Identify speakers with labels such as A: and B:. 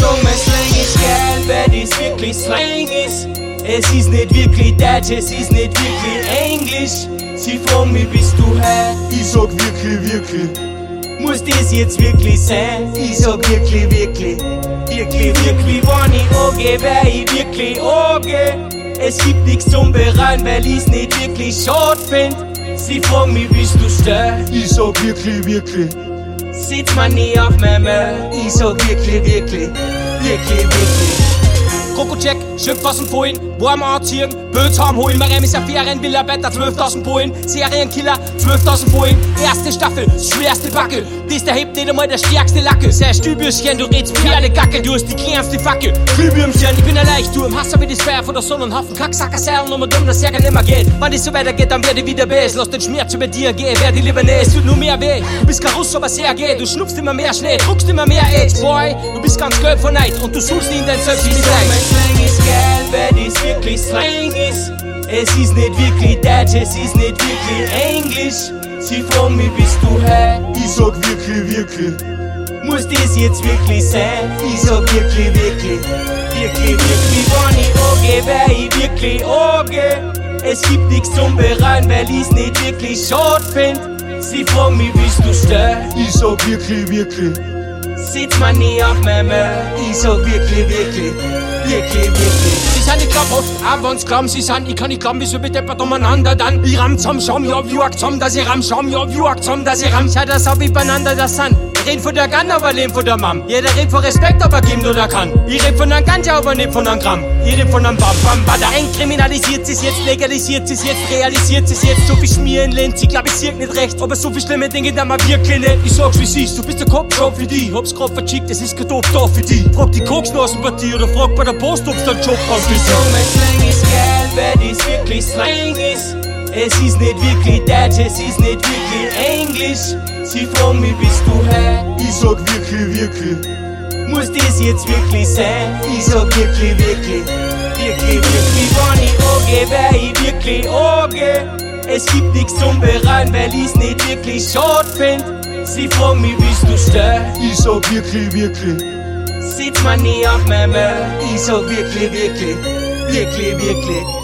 A: Slang ist geil, wer das wirklich Slang ist. Es ist nicht wirklich Deutsch, es ist nicht wirklich Englisch. Sie fragen mich, bist du her?
B: Ich sag wirklich, wirklich.
A: Muss das jetzt wirklich sein? Ich sag wirklich, wirklich. Wirklich, wirklich, wenn ich angehe, wär ich wirklich angehe. Es gibt nichts zum Bereuen, weil ich's nicht wirklich schade find. Sie fragen mich, bist du stör?
B: Ich sag wirklich, wirklich.
A: Sieht man nie auf Memme, ich so wirklich, wirklich, wirklich, wirklich.
C: Krokocheck, Schimpfwassen vorhin, warm anziehen, Böts haben holen, Marem ist Affären, Villa Better, 12.000 Polen, Serienkiller, 12.000 Polen, erste Staffel, schwerste Backe, dies der hebt nicht einmal der stärkste Lacke, sei Stübürchen, du redst Pferdegacke, du hast die kleinste Fackel, Glühbürmchen, ich bin ein Leichturm, Hass wie das Feuer von der Sonne und Haufen. Kacksacker sein und nur dumm, dass Ärger nimmer geht, wenn es so weitergeht, dann werde ich wieder best, lass den Schmerz über dir gehen, werde ich lieber nicht, es tut nur mehr weh, du bist kein Russ, aber sehr geht, du schnupfst immer mehr Schnee, druckst immer mehr Age, Boy, du bist ganz gelb von Neid. Und du suchst in dein Selbst
A: Wer das wirklich Slang ist. Es ist nicht wirklich Deutsch, es ist nicht wirklich Englisch. Sie fragen mich, bist du her?
B: Ich sag wirklich, wirklich.
A: Muss das jetzt wirklich sein? Ich sag wirklich, wirklich. Wirklich, wirklich, wenn ich angehe, wär ich wirklich angehe. Es gibt nichts zum Bereuen, weil ich's nicht wirklich schade find. Sie fragen mich, bist du stör?
B: Ich sag wirklich, wirklich.
A: Sitz man nie auf meinem Ich sag wirklich, wirklich. Wirklich, wirklich.
C: Sie sind nicht glaubhaft, auch wenn's glauben, sie sind, ich kann nicht glauben, wieso bedeppert umeinander dann. Ich ramm zum Scham, ja, wie zum, dass ich ramm, Scham, ja, wie zum, dass ich ramm. Schau, das hab ich beieinander, das sind. Red von der Gun, aber leben von der Mam. Jeder redet von Respekt, aber geben nur der kann. Ich red von einem Ganja, aber nicht von einem Gramm. Ich red von einem Bam, Bam, Bada. Entkriminalisiert sie's jetzt, legalisiert sie's jetzt, realisiert sie's jetzt. So viel Schmieren Lenz, ich glaub, ich sieg nicht recht. Aber so viel schlimme Dinge, da mal wirklich nicht. Ich sag's wie siehst, du bist der Kopf schon für die. Hab's grad verchickt, es ist kein Doof da für die. Frag die Koksnasenpartie oder frag bei der Post, ob's da einen Job
A: Sie sagen, mein Slang ist geil, wer das wirklich Slang ist. Es ist nicht wirklich Deutsch, es ist nicht wirklich Englisch. Sie fragen mich, bist du her?
B: Ich sag wirklich, wirklich.
A: Muss das jetzt wirklich sein? Ich sag wirklich, wirklich. Wirklich, wirklich, wenn ich angehe, wär ich wirklich angehe. Es gibt nichts zum Bereuen, weil ich's nicht wirklich schade find. Sie fragen mich, bist du stör?
B: Ich sag wirklich, wirklich.
A: Sitz man nie auf meinem Ich sag wirklich, wirklich. Wirklich, wirklich.